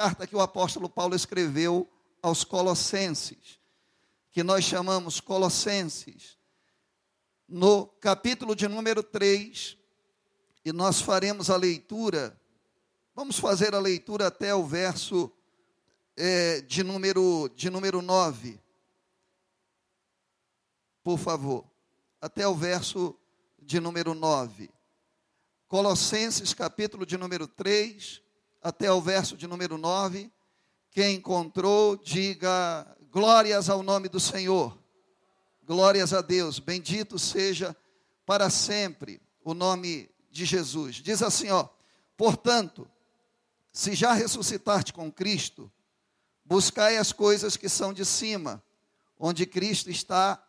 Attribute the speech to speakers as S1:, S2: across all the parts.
S1: carta que o apóstolo Paulo escreveu aos Colossenses, que nós chamamos Colossenses, no capítulo de número 3, e nós faremos a leitura, vamos fazer a leitura até o verso é, de, número, de número 9. Por favor, até o verso de número 9. Colossenses, capítulo de número 3, até o verso de número 9. Quem encontrou, diga glórias ao nome do Senhor. Glórias a Deus. Bendito seja para sempre o nome de Jesus. Diz assim, ó: Portanto, se já ressuscitaste com Cristo, buscai as coisas que são de cima, onde Cristo está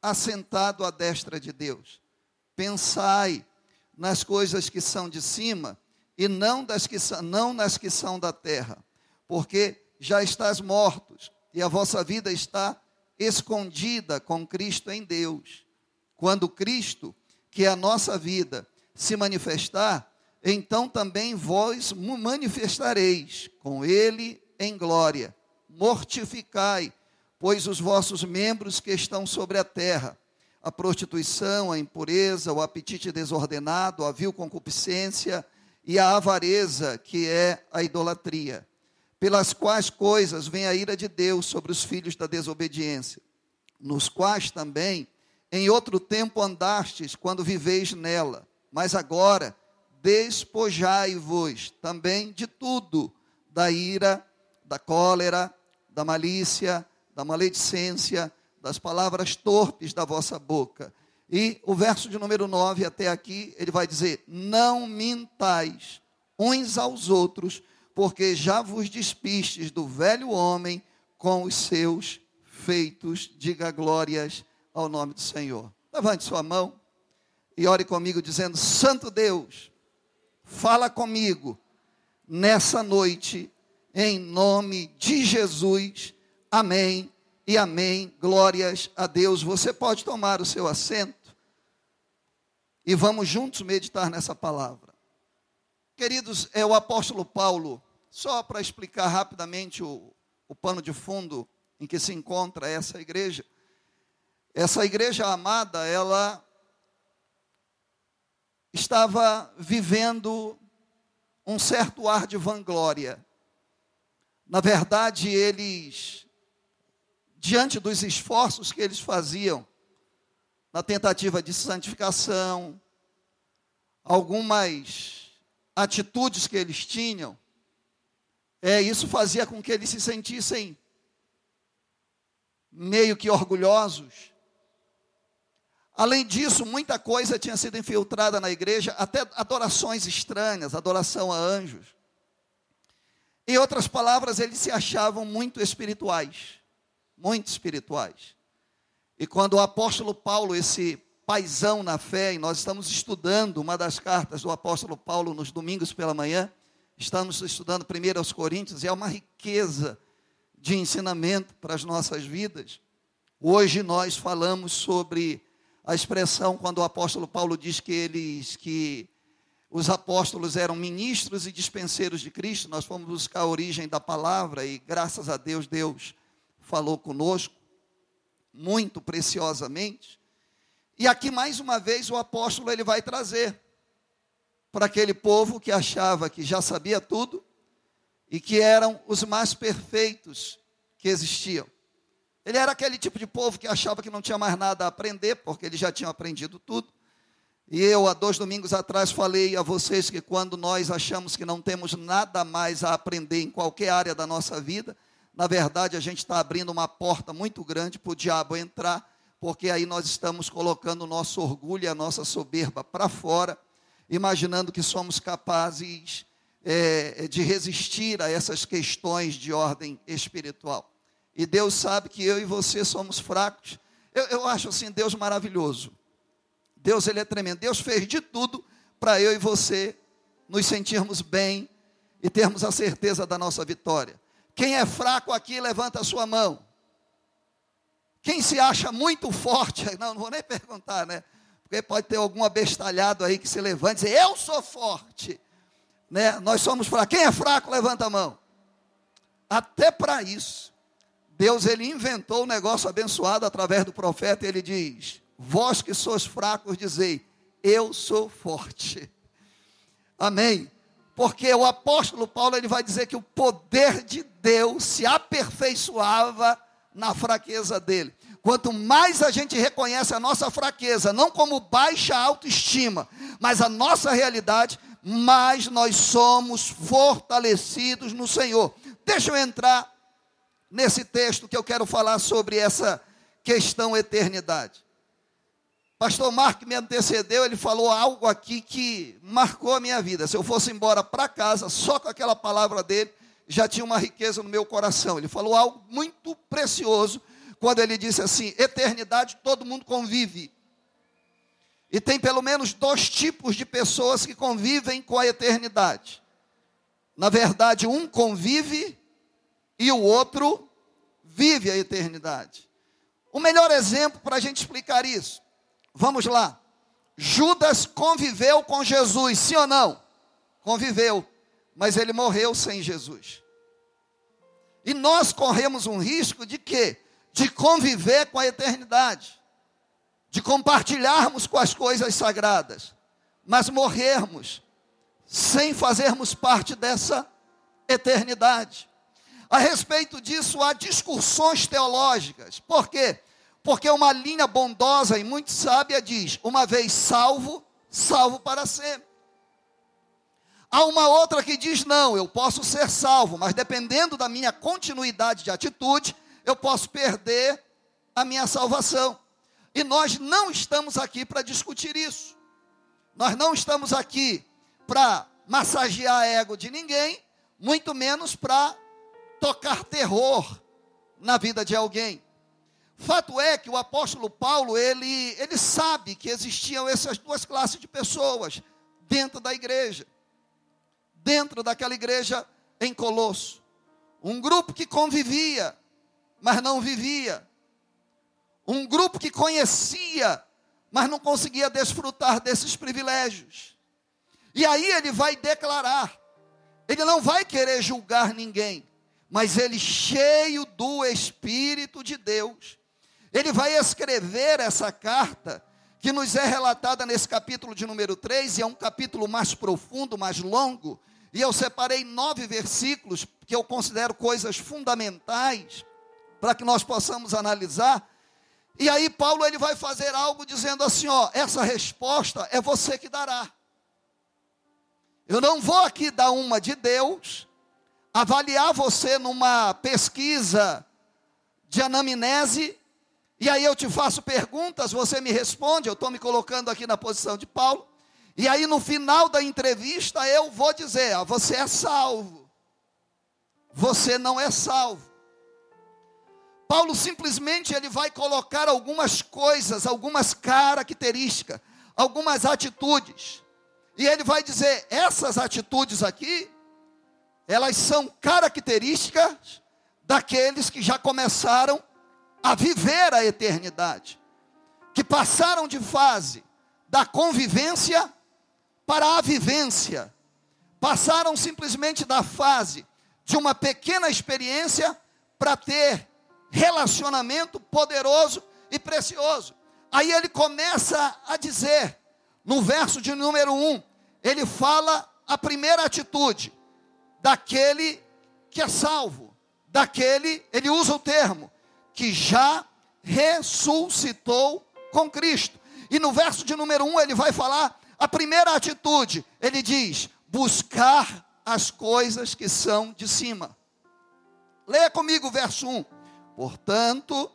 S1: assentado à destra de Deus. Pensai nas coisas que são de cima e não, das que, não nas que são da terra, porque já estás mortos e a vossa vida está escondida com Cristo em Deus. Quando Cristo, que é a nossa vida, se manifestar, então também vós manifestareis com Ele em glória. Mortificai, pois os vossos membros que estão sobre a terra, a prostituição, a impureza, o apetite desordenado, a vil concupiscência, e a avareza, que é a idolatria, pelas quais coisas vem a ira de Deus sobre os filhos da desobediência, nos quais também em outro tempo andastes quando viveis nela, mas agora despojai-vos também de tudo, da ira, da cólera, da malícia, da maledicência, das palavras torpes da vossa boca e o verso de número 9 até aqui, ele vai dizer: Não mintais uns aos outros, porque já vos despistes do velho homem com os seus feitos. Diga glórias ao nome do Senhor. Levante sua mão e ore comigo, dizendo: Santo Deus, fala comigo nessa noite, em nome de Jesus. Amém e amém. Glórias a Deus. Você pode tomar o seu assento e vamos juntos meditar nessa palavra. Queridos, é o apóstolo Paulo, só para explicar rapidamente o, o pano de fundo em que se encontra essa igreja. Essa igreja amada, ela estava vivendo um certo ar de vanglória. Na verdade, eles, diante dos esforços que eles faziam na tentativa de santificação, algumas atitudes que eles tinham, é, isso fazia com que eles se sentissem meio que orgulhosos. Além disso, muita coisa tinha sido infiltrada na igreja, até adorações estranhas, adoração a anjos. Em outras palavras, eles se achavam muito espirituais, muito espirituais. E quando o apóstolo Paulo, esse paisão na fé, e nós estamos estudando uma das cartas do apóstolo Paulo nos domingos pela manhã, estamos estudando primeiro aos Coríntios, e é uma riqueza de ensinamento para as nossas vidas. Hoje nós falamos sobre a expressão quando o apóstolo Paulo diz que eles que os apóstolos eram ministros e dispenseiros de Cristo, nós fomos buscar a origem da palavra e graças a Deus Deus falou conosco muito preciosamente. E aqui mais uma vez o apóstolo ele vai trazer para aquele povo que achava que já sabia tudo e que eram os mais perfeitos que existiam. Ele era aquele tipo de povo que achava que não tinha mais nada a aprender, porque eles já tinham aprendido tudo. E eu, há dois domingos atrás, falei a vocês que quando nós achamos que não temos nada mais a aprender em qualquer área da nossa vida, na verdade, a gente está abrindo uma porta muito grande para o diabo entrar, porque aí nós estamos colocando o nosso orgulho e a nossa soberba para fora, imaginando que somos capazes é, de resistir a essas questões de ordem espiritual. E Deus sabe que eu e você somos fracos. Eu, eu acho assim, Deus maravilhoso. Deus, Ele é tremendo. Deus fez de tudo para eu e você nos sentirmos bem e termos a certeza da nossa vitória. Quem é fraco aqui, levanta a sua mão. Quem se acha muito forte, não, não vou nem perguntar, né? Porque pode ter algum abestalhado aí que se levante e diz, eu sou forte. Né? Nós somos fracos. Quem é fraco, levanta a mão. até para isso, Deus ele inventou um negócio abençoado através do profeta, ele diz: Vós que sois fracos, dizei: Eu sou forte. Amém. Porque o apóstolo Paulo ele vai dizer que o poder de Deus se aperfeiçoava na fraqueza dele. Quanto mais a gente reconhece a nossa fraqueza, não como baixa autoestima, mas a nossa realidade, mais nós somos fortalecidos no Senhor. Deixa eu entrar nesse texto que eu quero falar sobre essa questão eternidade. Pastor Marco me antecedeu, ele falou algo aqui que marcou a minha vida. Se eu fosse embora para casa, só com aquela palavra dele, já tinha uma riqueza no meu coração. Ele falou algo muito precioso quando ele disse assim: eternidade todo mundo convive. E tem pelo menos dois tipos de pessoas que convivem com a eternidade. Na verdade, um convive e o outro vive a eternidade. O melhor exemplo para a gente explicar isso, vamos lá. Judas conviveu com Jesus, sim ou não? Conviveu, mas ele morreu sem Jesus. E nós corremos um risco de quê? De conviver com a eternidade, de compartilharmos com as coisas sagradas, mas morrermos sem fazermos parte dessa eternidade. A respeito disso, há discussões teológicas. Por quê? Porque uma linha bondosa e muito sábia diz: uma vez salvo, salvo para sempre. Há uma outra que diz: não, eu posso ser salvo, mas dependendo da minha continuidade de atitude, eu posso perder a minha salvação. E nós não estamos aqui para discutir isso. Nós não estamos aqui para massagear ego de ninguém, muito menos para tocar terror na vida de alguém. Fato é que o apóstolo Paulo, ele, ele sabe que existiam essas duas classes de pessoas dentro da igreja. Dentro daquela igreja em Colosso. Um grupo que convivia, mas não vivia. Um grupo que conhecia, mas não conseguia desfrutar desses privilégios. E aí ele vai declarar, ele não vai querer julgar ninguém, mas ele, cheio do Espírito de Deus, ele vai escrever essa carta, que nos é relatada nesse capítulo de número 3, e é um capítulo mais profundo, mais longo, e eu separei nove versículos que eu considero coisas fundamentais para que nós possamos analisar. E aí Paulo ele vai fazer algo dizendo assim, ó, essa resposta é você que dará. Eu não vou aqui dar uma de Deus, avaliar você numa pesquisa de anamnese, e aí eu te faço perguntas, você me responde, eu estou me colocando aqui na posição de Paulo, e aí no final da entrevista eu vou dizer: ah, você é salvo, você não é salvo. Paulo simplesmente ele vai colocar algumas coisas, algumas características, algumas atitudes, e ele vai dizer: essas atitudes aqui elas são características daqueles que já começaram a viver a eternidade, que passaram de fase da convivência para a vivência, passaram simplesmente da fase de uma pequena experiência para ter relacionamento poderoso e precioso. Aí ele começa a dizer, no verso de número 1, ele fala a primeira atitude: daquele que é salvo, daquele, ele usa o termo, que já ressuscitou com Cristo. E no verso de número 1 ele vai falar a primeira atitude, ele diz: buscar as coisas que são de cima. Leia comigo o verso 1. Portanto,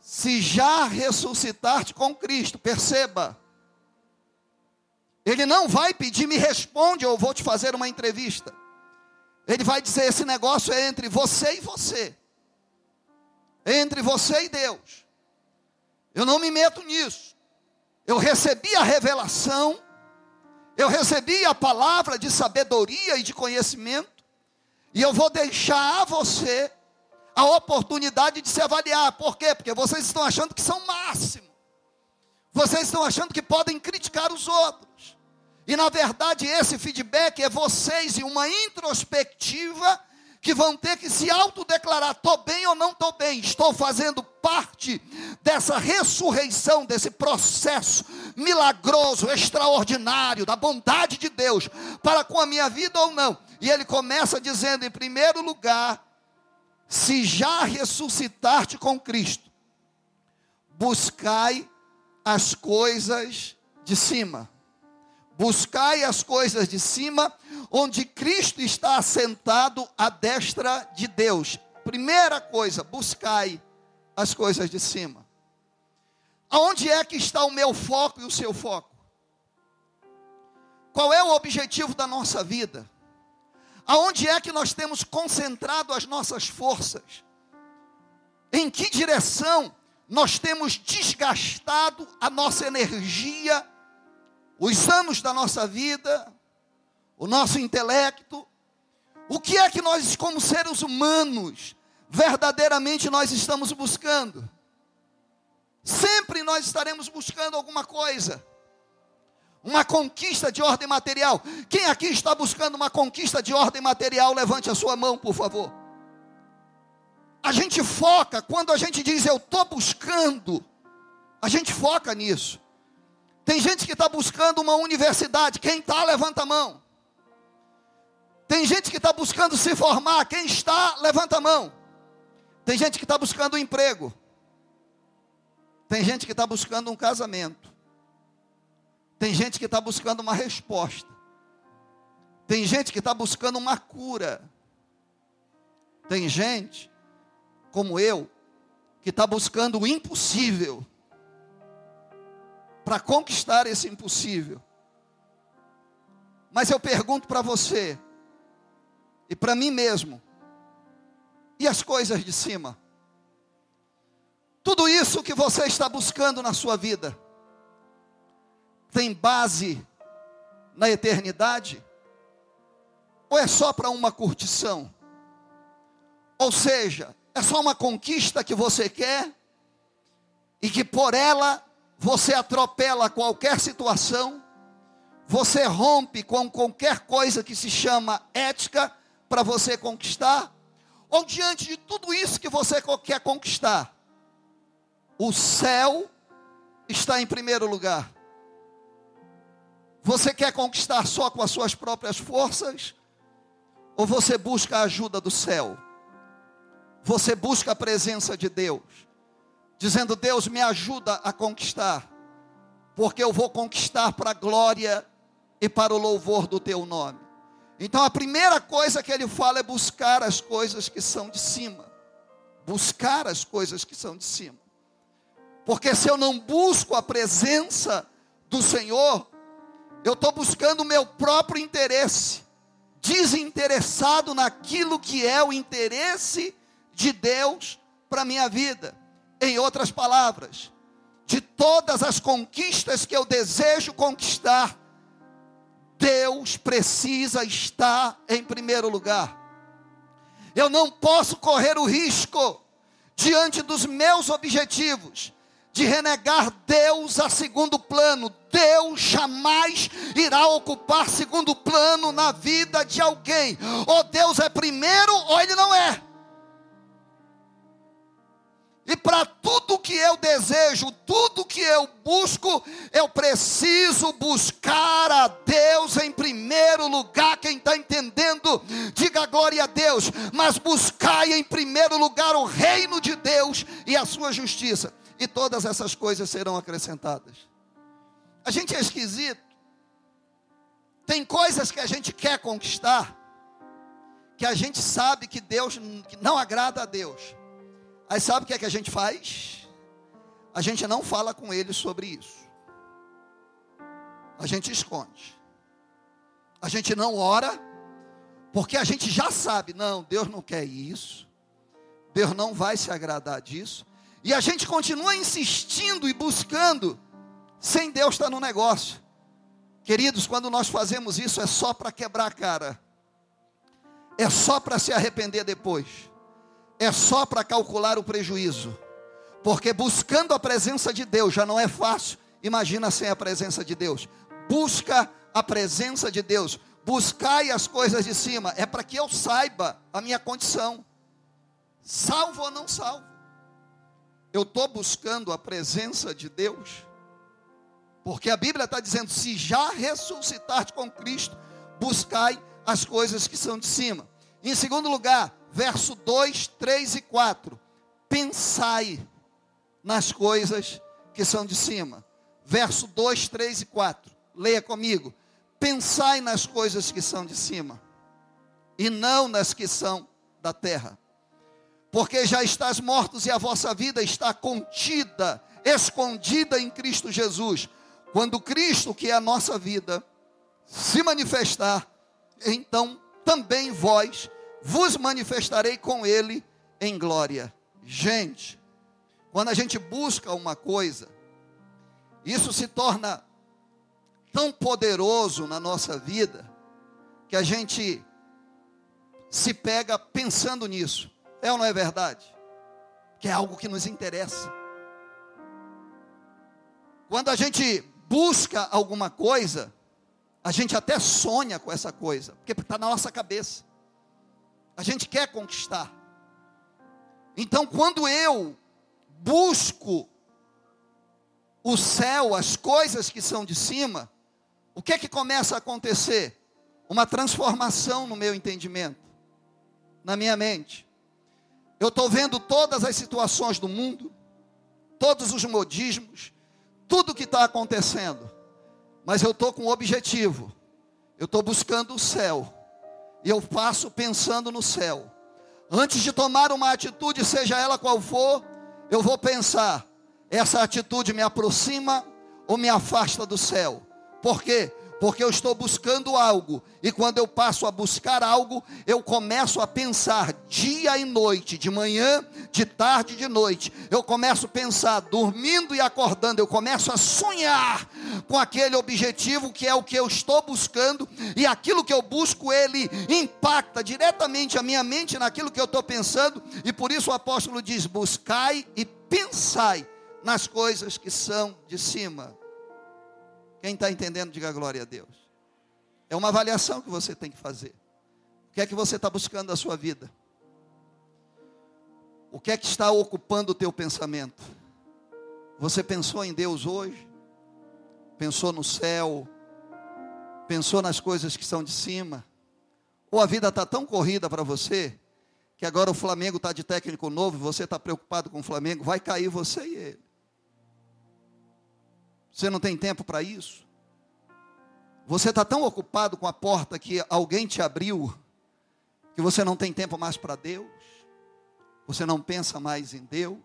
S1: se já ressuscitaste com Cristo, perceba, ele não vai pedir, me responde, eu vou te fazer uma entrevista. Ele vai dizer: esse negócio é entre você e você, entre você e Deus. Eu não me meto nisso. Eu recebi a revelação, eu recebi a palavra de sabedoria e de conhecimento, e eu vou deixar a você a oportunidade de se avaliar. Por quê? Porque vocês estão achando que são máximo. Vocês estão achando que podem criticar os outros. E na verdade, esse feedback é vocês e uma introspectiva que vão ter que se autodeclarar: estou bem ou não estou bem, estou fazendo parte dessa ressurreição, desse processo milagroso, extraordinário, da bondade de Deus para com a minha vida ou não. E ele começa dizendo, em primeiro lugar, se já ressuscitaste com Cristo, buscai as coisas de cima. Buscai as coisas de cima, onde Cristo está assentado à destra de Deus. Primeira coisa, buscai as coisas de cima. Aonde é que está o meu foco e o seu foco? Qual é o objetivo da nossa vida? Aonde é que nós temos concentrado as nossas forças? Em que direção nós temos desgastado a nossa energia? os anos da nossa vida, o nosso intelecto, o que é que nós, como seres humanos, verdadeiramente nós estamos buscando? Sempre nós estaremos buscando alguma coisa, uma conquista de ordem material. Quem aqui está buscando uma conquista de ordem material, levante a sua mão, por favor. A gente foca, quando a gente diz eu estou buscando, a gente foca nisso. Tem gente que está buscando uma universidade. Quem está, levanta a mão. Tem gente que está buscando se formar. Quem está, levanta a mão. Tem gente que está buscando um emprego. Tem gente que está buscando um casamento. Tem gente que está buscando uma resposta. Tem gente que está buscando uma cura. Tem gente, como eu, que está buscando o impossível para conquistar esse impossível. Mas eu pergunto para você e para mim mesmo: e as coisas de cima? Tudo isso que você está buscando na sua vida tem base na eternidade? Ou é só para uma curtição? Ou seja, é só uma conquista que você quer e que por ela você atropela qualquer situação, você rompe com qualquer coisa que se chama ética para você conquistar, ou diante de tudo isso que você quer conquistar, o céu está em primeiro lugar. Você quer conquistar só com as suas próprias forças? Ou você busca a ajuda do céu? Você busca a presença de Deus? dizendo: Deus, me ajuda a conquistar, porque eu vou conquistar para a glória e para o louvor do teu nome. Então a primeira coisa que ele fala é buscar as coisas que são de cima. Buscar as coisas que são de cima. Porque se eu não busco a presença do Senhor, eu estou buscando o meu próprio interesse, desinteressado naquilo que é o interesse de Deus para a minha vida. Em outras palavras, de todas as conquistas que eu desejo conquistar, Deus precisa estar em primeiro lugar. Eu não posso correr o risco, diante dos meus objetivos, de renegar Deus a segundo plano. Deus jamais irá ocupar segundo plano na vida de alguém. Ou Deus é primeiro, ou Ele não é. E para tudo que eu desejo, tudo que eu busco, eu preciso buscar a Deus em primeiro lugar. Quem está entendendo, diga glória a Deus. Mas buscai em primeiro lugar o reino de Deus e a sua justiça, e todas essas coisas serão acrescentadas. A gente é esquisito. Tem coisas que a gente quer conquistar, que a gente sabe que Deus que não agrada a Deus. Aí sabe o que é que a gente faz? A gente não fala com ele sobre isso. A gente esconde. A gente não ora, porque a gente já sabe, não, Deus não quer isso. Deus não vai se agradar disso. E a gente continua insistindo e buscando, sem Deus estar no negócio. Queridos, quando nós fazemos isso é só para quebrar a cara. É só para se arrepender depois é só para calcular o prejuízo. Porque buscando a presença de Deus já não é fácil. Imagina sem a presença de Deus. Busca a presença de Deus. buscai as coisas de cima, é para que eu saiba a minha condição, salvo ou não salvo. Eu estou buscando a presença de Deus, porque a Bíblia está dizendo: se já ressuscitar com Cristo, buscai as coisas que são de cima. Em segundo lugar, verso 2, 3 e 4. Pensai nas coisas que são de cima. Verso 2, 3 e 4. Leia comigo. Pensai nas coisas que são de cima, e não nas que são da terra. Porque já estás mortos e a vossa vida está contida, escondida em Cristo Jesus. Quando Cristo, que é a nossa vida, se manifestar, então também vós vos manifestarei com ele em glória. Gente, quando a gente busca uma coisa, isso se torna tão poderoso na nossa vida, que a gente se pega pensando nisso. É ou não é verdade? Que é algo que nos interessa. Quando a gente busca alguma coisa, a gente até sonha com essa coisa, porque está na nossa cabeça. A gente quer conquistar. Então, quando eu busco o céu, as coisas que são de cima, o que é que começa a acontecer? Uma transformação no meu entendimento, na minha mente. Eu estou vendo todas as situações do mundo, todos os modismos, tudo que está acontecendo, mas eu estou com um objetivo, eu estou buscando o céu, eu faço pensando no céu. Antes de tomar uma atitude, seja ela qual for, eu vou pensar: essa atitude me aproxima ou me afasta do céu? Por quê? Porque eu estou buscando algo, e quando eu passo a buscar algo, eu começo a pensar dia e noite, de manhã, de tarde e de noite. Eu começo a pensar, dormindo e acordando, eu começo a sonhar com aquele objetivo que é o que eu estou buscando, e aquilo que eu busco, ele impacta diretamente a minha mente naquilo que eu estou pensando, e por isso o apóstolo diz: buscai e pensai nas coisas que são de cima. Quem está entendendo, diga glória a Deus. É uma avaliação que você tem que fazer. O que é que você está buscando na sua vida? O que é que está ocupando o teu pensamento? Você pensou em Deus hoje? Pensou no céu? Pensou nas coisas que são de cima? Ou a vida está tão corrida para você, que agora o Flamengo está de técnico novo, e você está preocupado com o Flamengo, vai cair você e ele. Você não tem tempo para isso? Você está tão ocupado com a porta que alguém te abriu, que você não tem tempo mais para Deus? Você não pensa mais em Deus?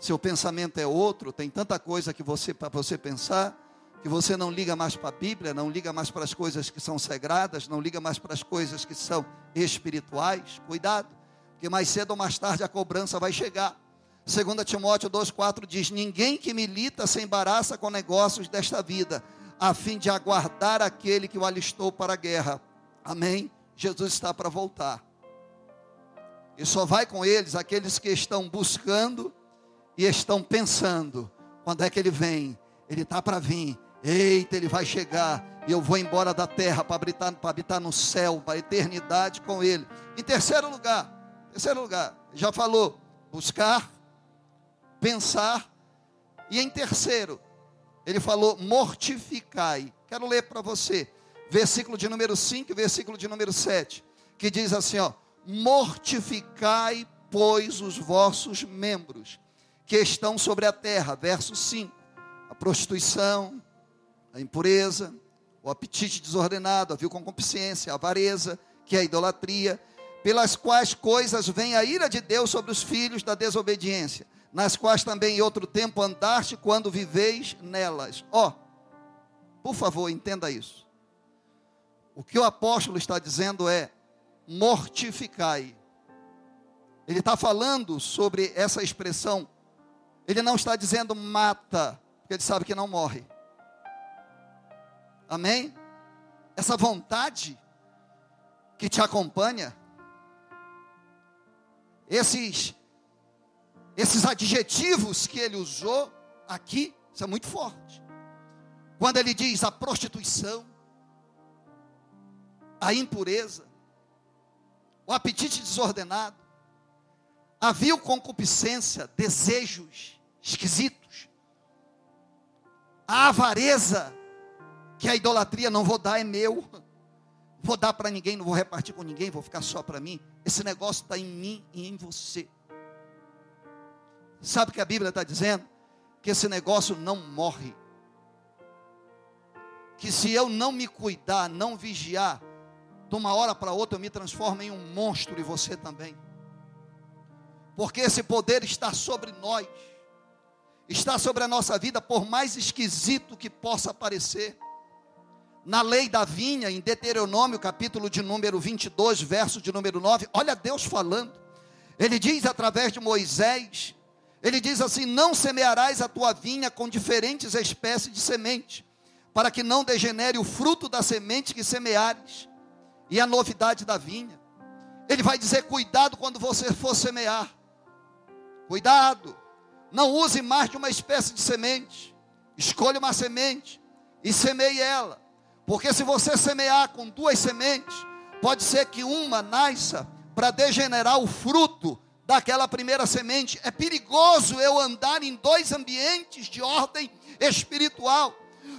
S1: Seu pensamento é outro, tem tanta coisa que você para você pensar, que você não liga mais para a Bíblia, não liga mais para as coisas que são sagradas, não liga mais para as coisas que são espirituais. Cuidado, porque mais cedo ou mais tarde a cobrança vai chegar. 2 Timóteo 2,4 diz: Ninguém que milita se embaraça com negócios desta vida, a fim de aguardar aquele que o alistou para a guerra. Amém? Jesus está para voltar. E só vai com eles aqueles que estão buscando e estão pensando: quando é que ele vem? Ele está para vir. Eita, ele vai chegar. E eu vou embora da terra para habitar, habitar no céu, para a eternidade com ele. Em terceiro lugar, terceiro lugar, já falou, buscar pensar. E em terceiro, ele falou: mortificai. Quero ler para você, versículo de número 5 e versículo de número 7, que diz assim: ó, mortificai, pois, os vossos membros que estão sobre a terra. Verso 5: a prostituição, a impureza, o apetite desordenado, a vil concupiscência, a avareza, que é a idolatria, pelas quais coisas vem a ira de Deus sobre os filhos da desobediência nas quais também em outro tempo andaste quando viveis nelas. Ó, oh, por favor, entenda isso. O que o apóstolo está dizendo é: mortificai. Ele está falando sobre essa expressão. Ele não está dizendo mata, porque ele sabe que não morre. Amém? Essa vontade que te acompanha, esses esses adjetivos que ele usou aqui, é muito forte. Quando ele diz a prostituição, a impureza, o apetite desordenado, a vil concupiscência, desejos esquisitos, a avareza, que a idolatria não vou dar, é meu, vou dar para ninguém, não vou repartir com ninguém, vou ficar só para mim. Esse negócio está em mim e em você. Sabe o que a Bíblia está dizendo? Que esse negócio não morre. Que se eu não me cuidar, não vigiar, de uma hora para outra eu me transformo em um monstro e você também. Porque esse poder está sobre nós, está sobre a nossa vida, por mais esquisito que possa parecer. Na lei da vinha, em Deuteronômio, capítulo de número 22, verso de número 9, olha Deus falando. Ele diz através de Moisés: ele diz assim: Não semearás a tua vinha com diferentes espécies de semente, para que não degenere o fruto da semente que semeares, e a novidade da vinha. Ele vai dizer: Cuidado quando você for semear, cuidado, não use mais de uma espécie de semente, escolha uma semente e semeie ela, porque se você semear com duas sementes, pode ser que uma nasça para degenerar o fruto daquela primeira semente. É perigoso eu andar em dois ambientes de ordem espiritual.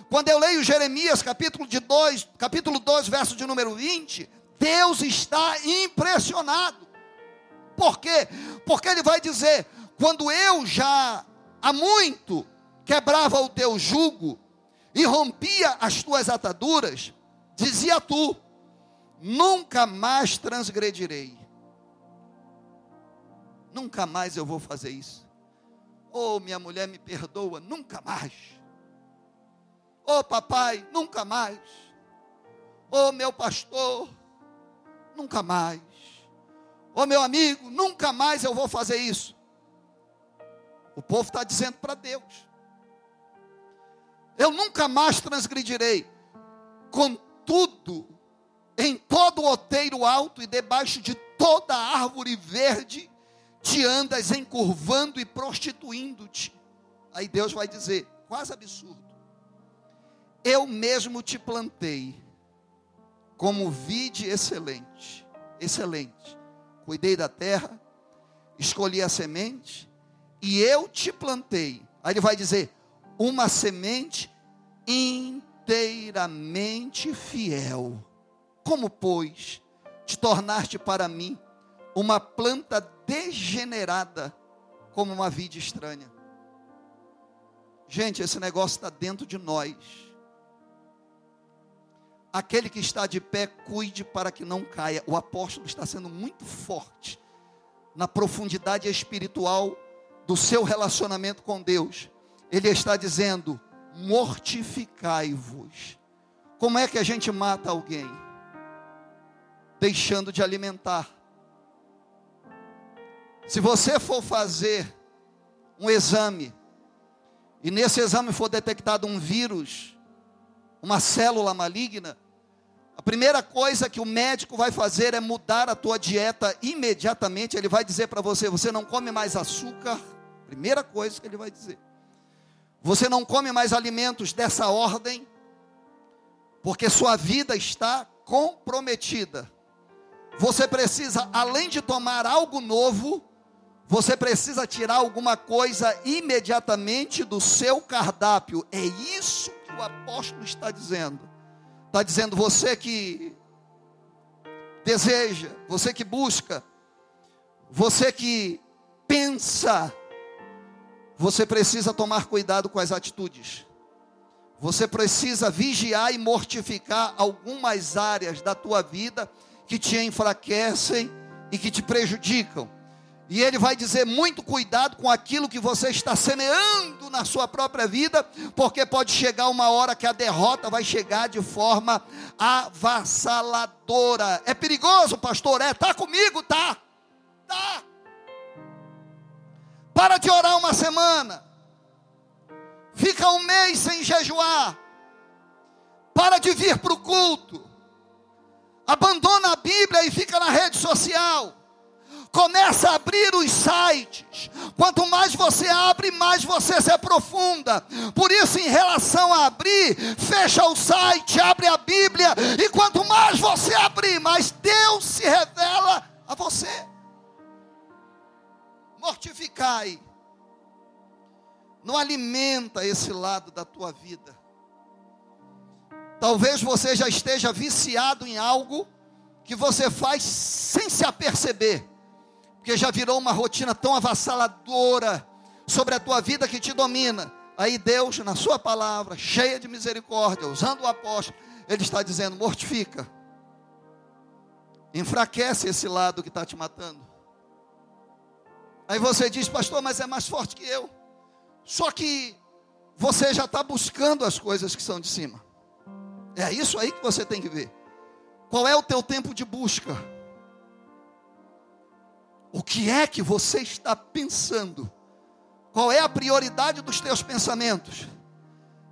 S1: Quando eu leio Jeremias, capítulo de 2, capítulo 2, verso de número 20, Deus está impressionado. Por quê? Porque ele vai dizer: quando eu já há muito quebrava o teu jugo e rompia as tuas ataduras, dizia tu: nunca mais transgredirei nunca mais eu vou fazer isso. Oh, minha mulher me perdoa, nunca mais. Oh, papai, nunca mais. Oh, meu pastor, nunca mais. Oh, meu amigo, nunca mais eu vou fazer isso. O povo está dizendo para Deus: Eu nunca mais transgredirei. Contudo, em todo outeiro alto e debaixo de toda árvore verde, te andas encurvando e prostituindo-te. Aí Deus vai dizer, quase absurdo. Eu mesmo te plantei como vide excelente, excelente. Cuidei da terra, escolhi a semente e eu te plantei. Aí ele vai dizer, uma semente inteiramente fiel. Como pois te tornaste para mim uma planta degenerada como uma vida estranha. Gente, esse negócio está dentro de nós. Aquele que está de pé, cuide para que não caia. O apóstolo está sendo muito forte na profundidade espiritual do seu relacionamento com Deus. Ele está dizendo: mortificai-vos. Como é que a gente mata alguém? Deixando de alimentar se você for fazer um exame, e nesse exame for detectado um vírus, uma célula maligna, a primeira coisa que o médico vai fazer é mudar a tua dieta imediatamente. Ele vai dizer para você: você não come mais açúcar. Primeira coisa que ele vai dizer. Você não come mais alimentos dessa ordem, porque sua vida está comprometida. Você precisa, além de tomar algo novo, você precisa tirar alguma coisa imediatamente do seu cardápio. É isso que o apóstolo está dizendo. Está dizendo você que deseja, você que busca, você que pensa, você precisa tomar cuidado com as atitudes. Você precisa vigiar e mortificar algumas áreas da tua vida que te enfraquecem e que te prejudicam. E ele vai dizer: muito cuidado com aquilo que você está semeando na sua própria vida, porque pode chegar uma hora que a derrota vai chegar de forma avassaladora. É perigoso, pastor? É, tá comigo? Tá. Tá. Para de orar uma semana. Fica um mês sem jejuar. Para de vir para o culto. Abandona a Bíblia e fica na rede social Começa a abrir os sites. Quanto mais você abre, mais você se aprofunda. Por isso, em relação a abrir, fecha o site, abre a Bíblia. E quanto mais você abrir, mais Deus se revela a você. Mortificai. Não alimenta esse lado da tua vida. Talvez você já esteja viciado em algo que você faz sem se aperceber, porque já virou uma rotina tão avassaladora sobre a tua vida que te domina. Aí Deus, na Sua palavra, cheia de misericórdia, usando o apóstolo, Ele está dizendo: mortifica, enfraquece esse lado que está te matando. Aí você diz, pastor, mas é mais forte que eu. Só que você já está buscando as coisas que são de cima. É isso aí que você tem que ver. Qual é o teu tempo de busca? O que é que você está pensando? Qual é a prioridade dos teus pensamentos?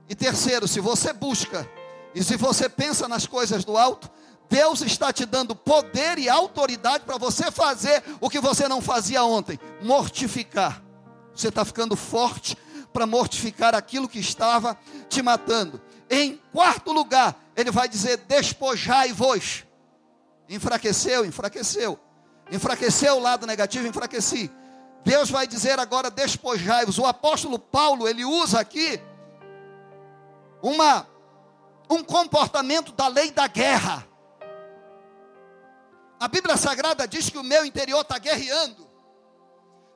S1: E terceiro, se você busca e se você pensa nas coisas do alto, Deus está te dando poder e autoridade para você fazer o que você não fazia ontem: mortificar. Você está ficando forte para mortificar aquilo que estava te matando. Em quarto lugar, ele vai dizer: despojai-vos. Enfraqueceu, enfraqueceu. Enfraqueceu o lado negativo, enfraqueci. Deus vai dizer agora: despojai-vos. O apóstolo Paulo, ele usa aqui uma, um comportamento da lei da guerra. A Bíblia Sagrada diz que o meu interior está guerreando.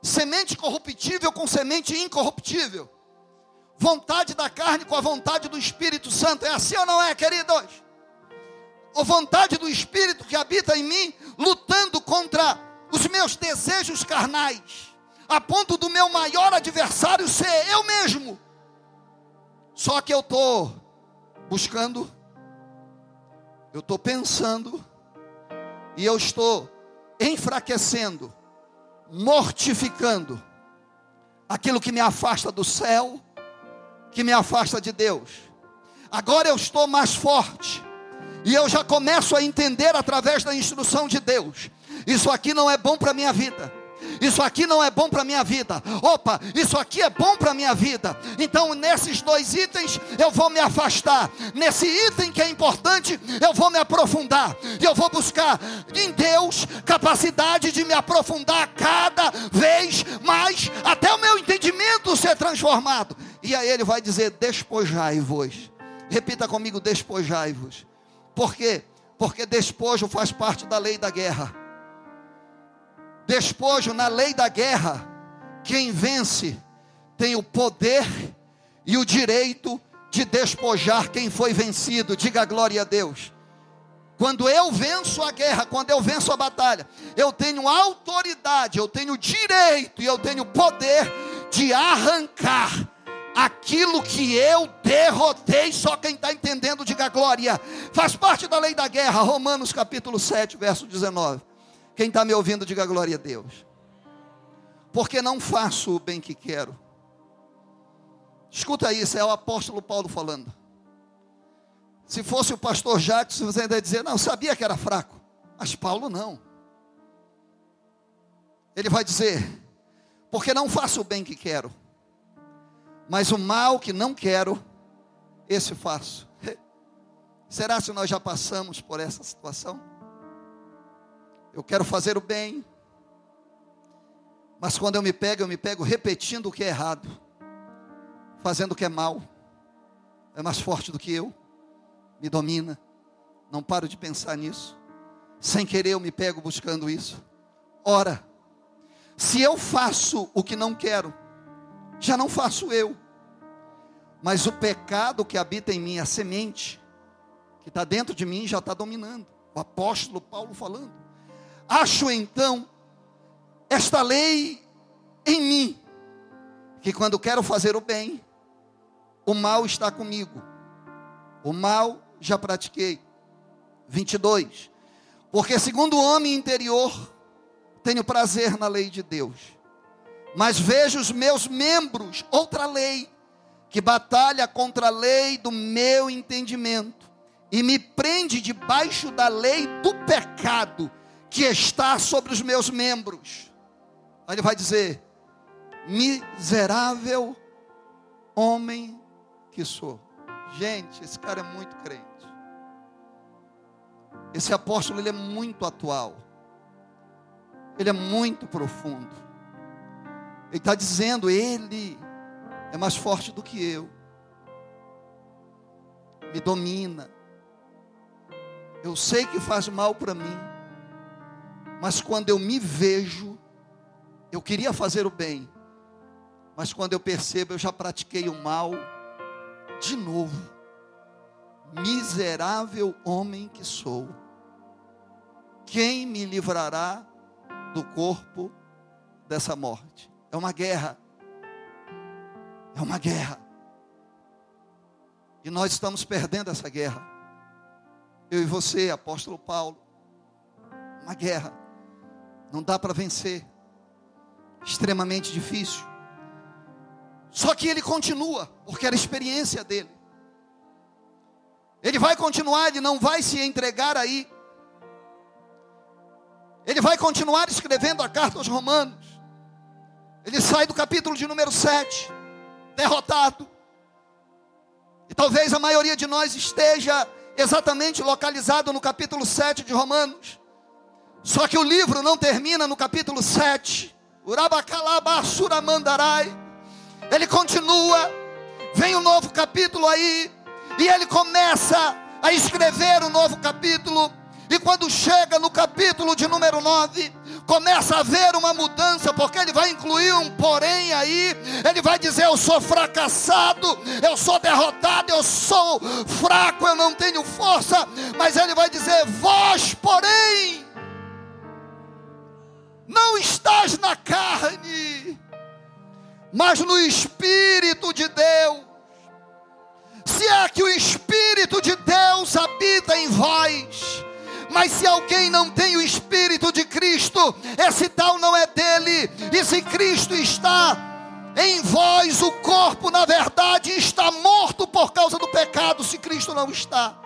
S1: Semente corruptível com semente incorruptível vontade da carne com a vontade do Espírito Santo. É assim ou não é, queridos? A vontade do Espírito que habita em mim, lutando contra os meus desejos carnais, a ponto do meu maior adversário ser eu mesmo. Só que eu estou buscando, eu estou pensando, e eu estou enfraquecendo, mortificando aquilo que me afasta do céu, que me afasta de Deus. Agora eu estou mais forte. E eu já começo a entender através da instrução de Deus. Isso aqui não é bom para minha vida. Isso aqui não é bom para minha vida. Opa, isso aqui é bom para minha vida. Então, nesses dois itens, eu vou me afastar. Nesse item que é importante, eu vou me aprofundar. E eu vou buscar em Deus capacidade de me aprofundar cada vez mais, até o meu entendimento ser transformado. E aí ele vai dizer: despojai-vos. Repita comigo: despojai-vos. Por quê? Porque despojo faz parte da lei da guerra. Despojo na lei da guerra. Quem vence tem o poder e o direito de despojar quem foi vencido. Diga glória a Deus. Quando eu venço a guerra, quando eu venço a batalha, eu tenho autoridade, eu tenho direito e eu tenho poder de arrancar aquilo que eu derrotei, só quem está entendendo, diga glória. Faz parte da lei da guerra, Romanos capítulo 7, verso 19. Quem está me ouvindo, diga glória a Deus. Porque não faço o bem que quero. Escuta isso, é o apóstolo Paulo falando. Se fosse o pastor Jacques, você ainda ia dizer, não, sabia que era fraco. Mas Paulo não. Ele vai dizer, porque não faço o bem que quero mas o mal que não quero, esse faço. Será se nós já passamos por essa situação? Eu quero fazer o bem, mas quando eu me pego, eu me pego repetindo o que é errado, fazendo o que é mal, é mais forte do que eu, me domina, não paro de pensar nisso, sem querer eu me pego buscando isso. Ora, se eu faço o que não quero, já não faço eu. Mas o pecado que habita em mim, a semente, que está dentro de mim, já está dominando. O apóstolo Paulo falando. Acho então esta lei em mim, que quando quero fazer o bem, o mal está comigo. O mal já pratiquei. 22. Porque segundo o homem interior, tenho prazer na lei de Deus mas vejo os meus membros, outra lei, que batalha contra a lei do meu entendimento, e me prende debaixo da lei do pecado, que está sobre os meus membros. Aí ele vai dizer: miserável homem que sou. Gente, esse cara é muito crente. Esse apóstolo ele é muito atual. Ele é muito profundo. Ele está dizendo, ele é mais forte do que eu. Me domina. Eu sei que faz mal para mim. Mas quando eu me vejo, eu queria fazer o bem. Mas quando eu percebo, eu já pratiquei o mal de novo. Miserável homem que sou. Quem me livrará do corpo dessa morte? É uma guerra. É uma guerra. E nós estamos perdendo essa guerra. Eu e você, apóstolo Paulo. Uma guerra. Não dá para vencer. Extremamente difícil. Só que ele continua, porque era a experiência dele. Ele vai continuar, ele não vai se entregar aí. Ele vai continuar escrevendo a carta aos Romanos. Ele sai do capítulo de número 7, derrotado. E talvez a maioria de nós esteja exatamente localizado no capítulo 7 de Romanos. Só que o livro não termina no capítulo 7. Urabacalabasuramandarai. Ele continua. Vem um novo capítulo aí. E ele começa a escrever um novo capítulo. E quando chega no capítulo de número 9, começa a haver uma mudança, porque ele vai incluir um porém aí, ele vai dizer: Eu sou fracassado, eu sou derrotado, eu sou fraco, eu não tenho força, mas ele vai dizer: Vós, porém, não estás na carne, mas no Espírito de Deus. Se é que o Espírito de Deus habita em vós, mas se alguém não tem o Espírito de Cristo, esse tal não é dele. E se Cristo está em vós, o corpo, na verdade, está morto por causa do pecado, se Cristo não está.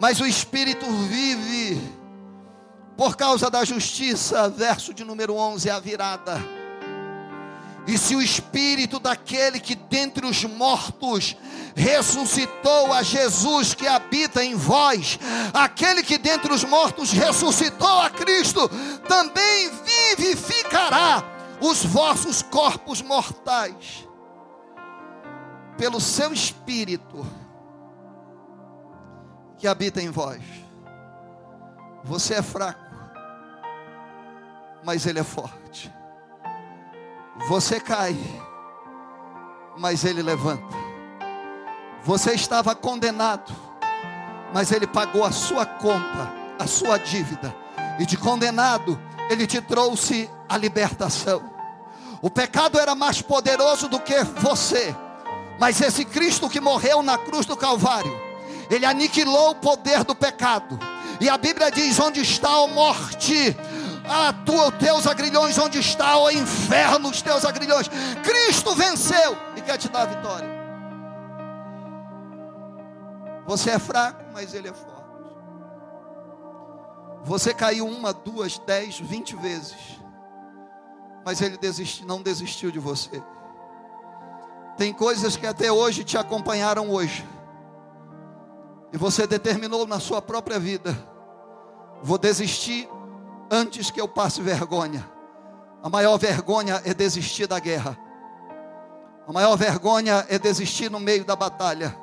S1: Mas o Espírito vive por causa da justiça, verso de número 11, a virada. E se o espírito daquele que dentre os mortos ressuscitou a Jesus que habita em vós, aquele que dentre os mortos ressuscitou a Cristo, também vivificará os vossos corpos mortais pelo seu espírito que habita em vós. Você é fraco, mas ele é forte. Você cai, mas ele levanta. Você estava condenado, mas ele pagou a sua conta, a sua dívida. E de condenado, ele te trouxe a libertação. O pecado era mais poderoso do que você, mas esse Cristo que morreu na cruz do Calvário, ele aniquilou o poder do pecado. E a Bíblia diz: onde está a morte? A tua, os teus agrilhões, onde está o inferno, os teus agrilhões. Cristo venceu e quer te dar a vitória. Você é fraco, mas Ele é forte. Você caiu uma, duas, dez, vinte vezes, mas Ele desiste, não desistiu de você. Tem coisas que até hoje te acompanharam hoje, e você determinou na sua própria vida: vou desistir antes que eu passe vergonha. A maior vergonha é desistir da guerra. A maior vergonha é desistir no meio da batalha.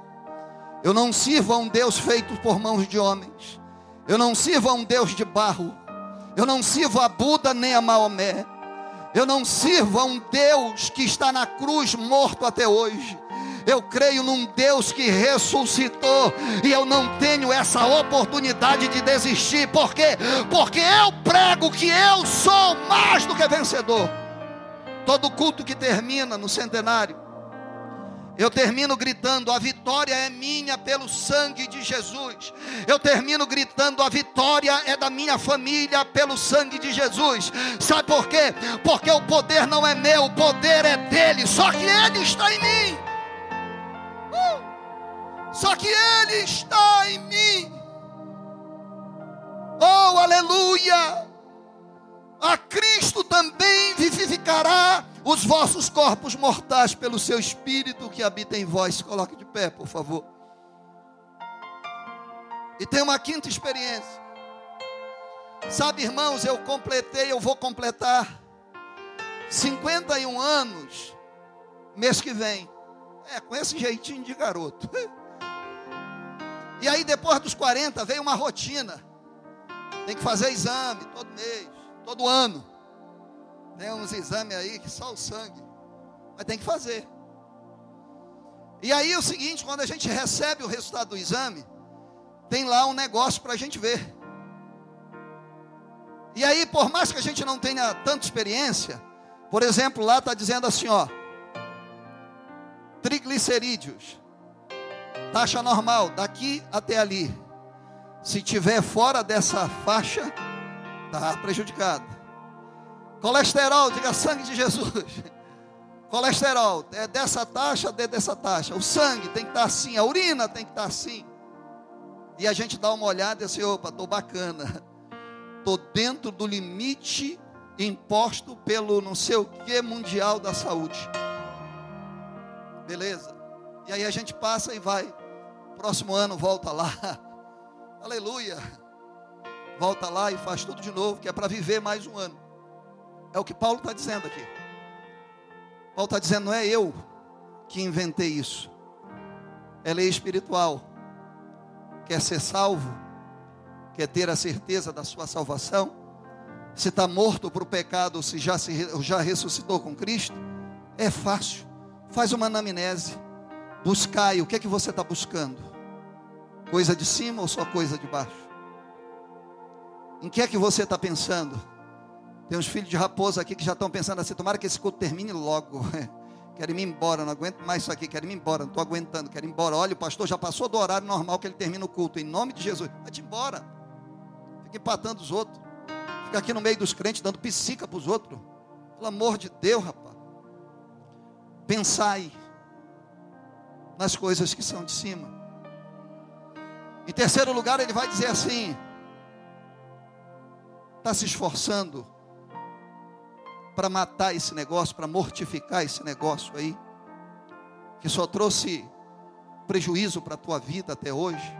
S1: Eu não sirvo a um Deus feito por mãos de homens. Eu não sirvo a um Deus de barro. Eu não sirvo a Buda nem a Maomé. Eu não sirvo a um Deus que está na cruz morto até hoje. Eu creio num Deus que ressuscitou e eu não tenho essa oportunidade de desistir. Por quê? Porque eu prego que eu sou mais do que vencedor. Todo culto que termina no centenário, eu termino gritando: a vitória é minha pelo sangue de Jesus. Eu termino gritando: a vitória é da minha família pelo sangue de Jesus. Sabe por quê? Porque o poder não é meu, o poder é dele, só que ele está em mim. Só que Ele está em mim. Oh, aleluia! A Cristo também vivificará os vossos corpos mortais pelo seu Espírito que habita em vós. Coloque de pé, por favor. E tem uma quinta experiência. Sabe, irmãos, eu completei, eu vou completar 51 anos mês que vem. É, com esse jeitinho de garoto. E aí, depois dos 40, veio uma rotina. Tem que fazer exame todo mês, todo ano. Tem uns exames aí que só o sangue. Mas tem que fazer. E aí é o seguinte, quando a gente recebe o resultado do exame, tem lá um negócio para a gente ver. E aí, por mais que a gente não tenha tanta experiência, por exemplo, lá está dizendo assim, ó, triglicerídeos, taxa normal, daqui até ali. Se tiver fora dessa faixa, está prejudicado. Colesterol, diga sangue de Jesus. Colesterol, é dessa taxa, é dessa taxa. O sangue tem que estar tá assim, a urina tem que estar tá assim. E a gente dá uma olhada e assim, opa, estou bacana. Estou dentro do limite imposto pelo não sei o que mundial da saúde. Beleza? E aí a gente passa e vai. Próximo ano volta lá. Aleluia. Volta lá e faz tudo de novo, que é para viver mais um ano. É o que Paulo está dizendo aqui. Paulo está dizendo, não é eu que inventei isso. É lei espiritual. Quer ser salvo? Quer ter a certeza da sua salvação? Se está morto para o pecado, se já, se já ressuscitou com Cristo? É fácil. Faz uma anamnese. Buscai. O que é que você está buscando? Coisa de cima ou só coisa de baixo? Em que é que você está pensando? Tem uns filhos de raposa aqui que já estão pensando assim: tomara que esse culto termine logo. Quero ir embora, não aguento mais isso aqui, quero ir embora, não estou aguentando, quero ir embora. Olha, o pastor já passou do horário normal que ele termina o culto, em nome de Jesus. Vai-te embora. Fica empatando os outros. Fica aqui no meio dos crentes dando psica para os outros. Pelo amor de Deus, rapaz. Pensai nas coisas que são de cima. Em terceiro lugar, ele vai dizer assim: está se esforçando para matar esse negócio, para mortificar esse negócio aí, que só trouxe prejuízo para a tua vida até hoje,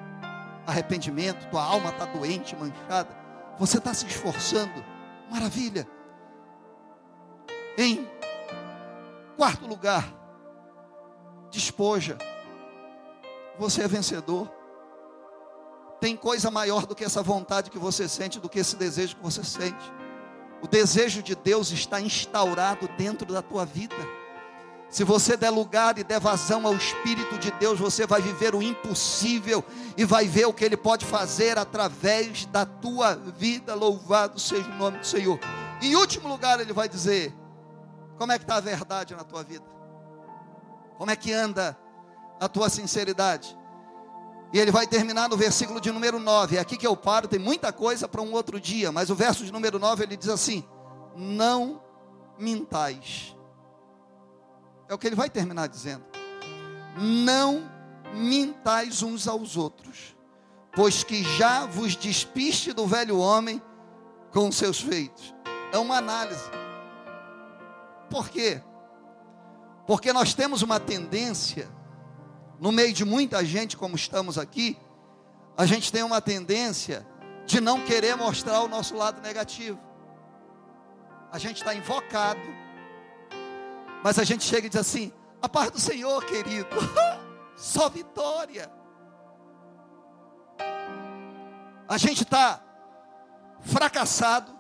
S1: arrependimento, tua alma está doente, manchada, você está se esforçando, maravilha. Em quarto lugar, despoja, você é vencedor. Tem coisa maior do que essa vontade que você sente, do que esse desejo que você sente. O desejo de Deus está instaurado dentro da tua vida. Se você der lugar e der vazão ao Espírito de Deus, você vai viver o impossível e vai ver o que Ele pode fazer através da tua vida. Louvado seja o nome do Senhor. Em último lugar, Ele vai dizer: como é que está a verdade na tua vida? Como é que anda a tua sinceridade? E ele vai terminar no versículo de número 9. É aqui que eu paro, tem muita coisa para um outro dia, mas o verso de número 9 ele diz assim: Não mintais. É o que ele vai terminar dizendo. Não mintais uns aos outros, pois que já vos despiste do velho homem com seus feitos. É uma análise. Por quê? Porque nós temos uma tendência no meio de muita gente, como estamos aqui, a gente tem uma tendência de não querer mostrar o nosso lado negativo. A gente está invocado, mas a gente chega e diz assim: a paz do Senhor, querido, só vitória. A gente está fracassado,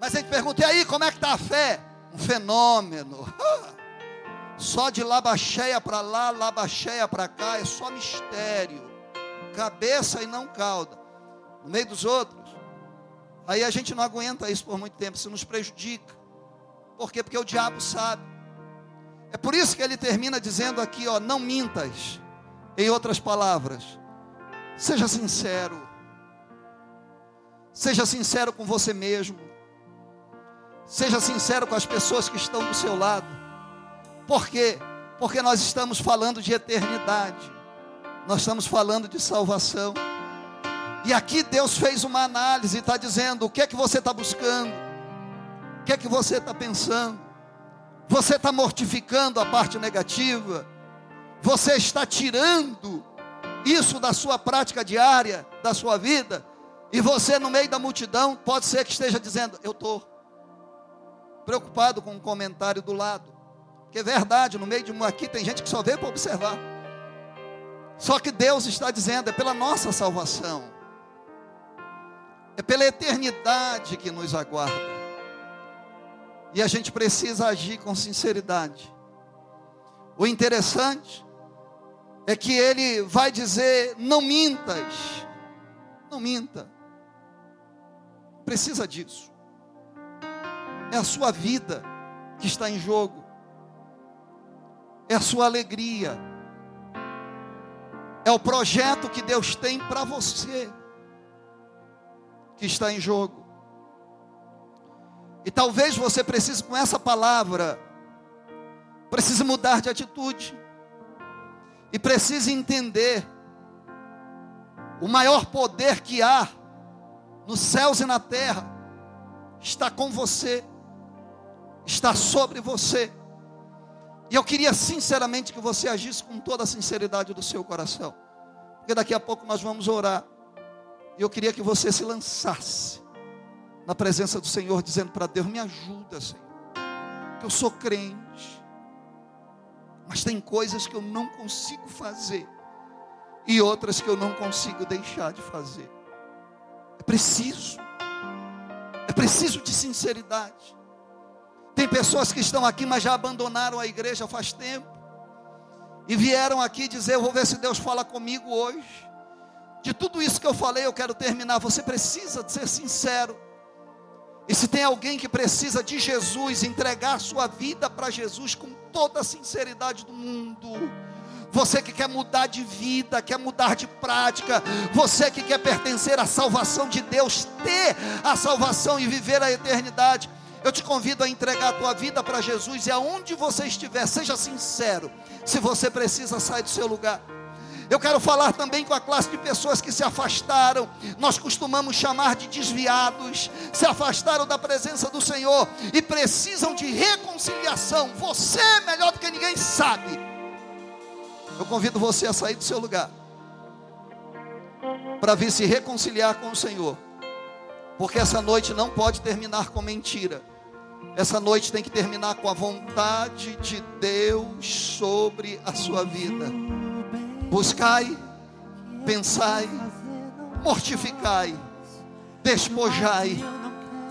S1: mas a gente pergunta: e aí, como é que está a fé? Um fenômeno. Só de labacheia para lá, labacheia para cá, é só mistério. Cabeça e não cauda. No meio dos outros. Aí a gente não aguenta isso por muito tempo, isso nos prejudica. Por quê? Porque o diabo sabe. É por isso que ele termina dizendo aqui, ó, não mintas. Em outras palavras, seja sincero. Seja sincero com você mesmo. Seja sincero com as pessoas que estão do seu lado. Por quê? Porque nós estamos falando de eternidade, nós estamos falando de salvação. E aqui Deus fez uma análise está dizendo: o que é que você está buscando? O que é que você está pensando? Você está mortificando a parte negativa? Você está tirando isso da sua prática diária, da sua vida? E você, no meio da multidão, pode ser que esteja dizendo: Eu estou preocupado com um comentário do lado. Que é verdade, no meio de um aqui tem gente que só veio para observar. Só que Deus está dizendo: é pela nossa salvação, é pela eternidade que nos aguarda. E a gente precisa agir com sinceridade. O interessante é que ele vai dizer: não mintas, não minta. Precisa disso. É a sua vida que está em jogo, é a sua alegria, é o projeto que Deus tem para você que está em jogo. E talvez você precise com essa palavra, precise mudar de atitude. E precise entender o maior poder que há nos céus e na terra está com você, está sobre você. E eu queria sinceramente que você agisse com toda a sinceridade do seu coração, porque daqui a pouco nós vamos orar. E eu queria que você se lançasse na presença do Senhor, dizendo para Deus: Me ajuda, Senhor, eu sou crente, mas tem coisas que eu não consigo fazer, e outras que eu não consigo deixar de fazer. É preciso, é preciso de sinceridade. Tem pessoas que estão aqui, mas já abandonaram a igreja faz tempo, e vieram aqui dizer: Eu vou ver se Deus fala comigo hoje. De tudo isso que eu falei, eu quero terminar. Você precisa ser sincero. E se tem alguém que precisa de Jesus, entregar sua vida para Jesus com toda a sinceridade do mundo. Você que quer mudar de vida, quer mudar de prática, você que quer pertencer à salvação de Deus, ter a salvação e viver a eternidade, eu te convido a entregar a tua vida para Jesus e aonde você estiver, seja sincero. Se você precisa sair do seu lugar, eu quero falar também com a classe de pessoas que se afastaram, nós costumamos chamar de desviados, se afastaram da presença do Senhor e precisam de reconciliação. Você, é melhor do que ninguém, sabe. Eu convido você a sair do seu lugar para vir se reconciliar com o Senhor, porque essa noite não pode terminar com mentira. Essa noite tem que terminar com a vontade de Deus sobre a sua vida. Buscai, pensai, mortificai, despojai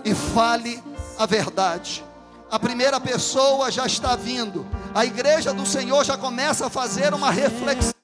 S1: e fale a verdade. A primeira pessoa já está vindo. A igreja do Senhor já começa a fazer uma reflexão.